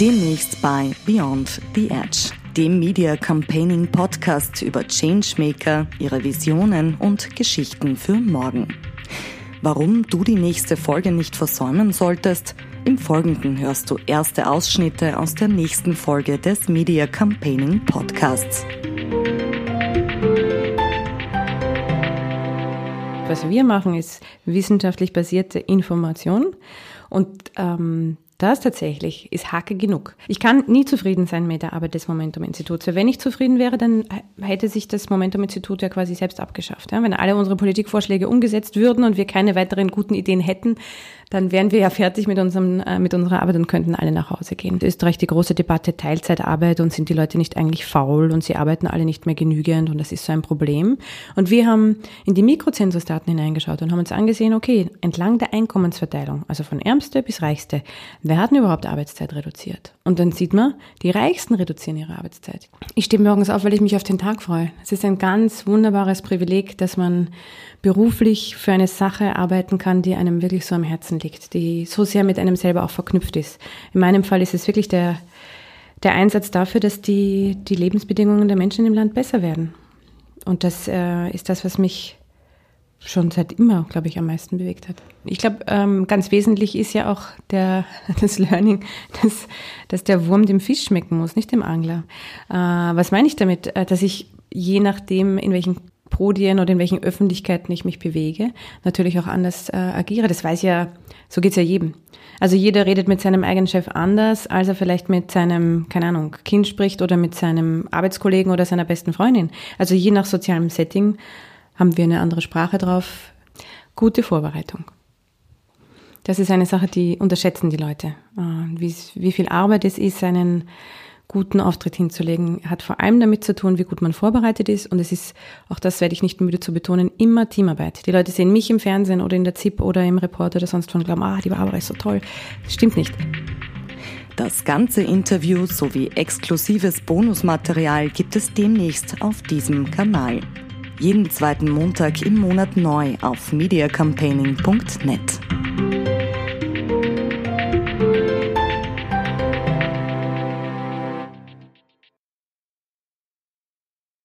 Demnächst bei Beyond the Edge, dem Media Campaigning Podcast über Changemaker, ihre Visionen und Geschichten für morgen. Warum du die nächste Folge nicht versäumen solltest, im Folgenden hörst du erste Ausschnitte aus der nächsten Folge des Media Campaigning Podcasts. Was wir machen, ist wissenschaftlich basierte Information und ähm, das tatsächlich ist Hacke genug. Ich kann nie zufrieden sein mit der Arbeit des Momentum-Instituts. Wenn ich zufrieden wäre, dann hätte sich das Momentum-Institut ja quasi selbst abgeschafft. Wenn alle unsere Politikvorschläge umgesetzt würden und wir keine weiteren guten Ideen hätten, dann wären wir ja fertig mit, unserem, äh, mit unserer Arbeit und könnten alle nach Hause gehen. In Österreich die große Debatte Teilzeitarbeit und sind die Leute nicht eigentlich faul und sie arbeiten alle nicht mehr genügend und das ist so ein Problem. Und wir haben in die Mikrozensusdaten hineingeschaut und haben uns angesehen, okay, entlang der Einkommensverteilung, also von Ärmste bis Reichste, wer hat denn überhaupt Arbeitszeit reduziert? Und dann sieht man, die Reichsten reduzieren ihre Arbeitszeit. Ich stehe morgens auf, weil ich mich auf den Tag freue. Es ist ein ganz wunderbares Privileg, dass man beruflich für eine Sache arbeiten kann, die einem wirklich so am Herzen liegt, die so sehr mit einem selber auch verknüpft ist. In meinem Fall ist es wirklich der, der Einsatz dafür, dass die, die Lebensbedingungen der Menschen im Land besser werden. Und das äh, ist das, was mich schon seit immer, glaube ich, am meisten bewegt hat. Ich glaube, ähm, ganz wesentlich ist ja auch der, das Learning, dass, dass der Wurm dem Fisch schmecken muss, nicht dem Angler. Äh, was meine ich damit? Äh, dass ich je nachdem, in welchen Podien oder in welchen Öffentlichkeiten ich mich bewege, natürlich auch anders äh, agiere. Das weiß ja, so geht's ja jedem. Also jeder redet mit seinem eigenen Chef anders, als er vielleicht mit seinem, keine Ahnung, Kind spricht oder mit seinem Arbeitskollegen oder seiner besten Freundin. Also je nach sozialem Setting haben wir eine andere Sprache drauf. Gute Vorbereitung. Das ist eine Sache, die unterschätzen die Leute. Äh, wie, wie viel Arbeit es ist, einen guten Auftritt hinzulegen, hat vor allem damit zu tun, wie gut man vorbereitet ist. Und es ist, auch das werde ich nicht müde zu betonen, immer Teamarbeit. Die Leute sehen mich im Fernsehen oder in der ZIP oder im Report oder sonst von und glauben, ah, die Barbara ist so toll. Das stimmt nicht. Das ganze Interview sowie exklusives Bonusmaterial gibt es demnächst auf diesem Kanal. Jeden zweiten Montag im Monat neu auf mediacampaigning.net.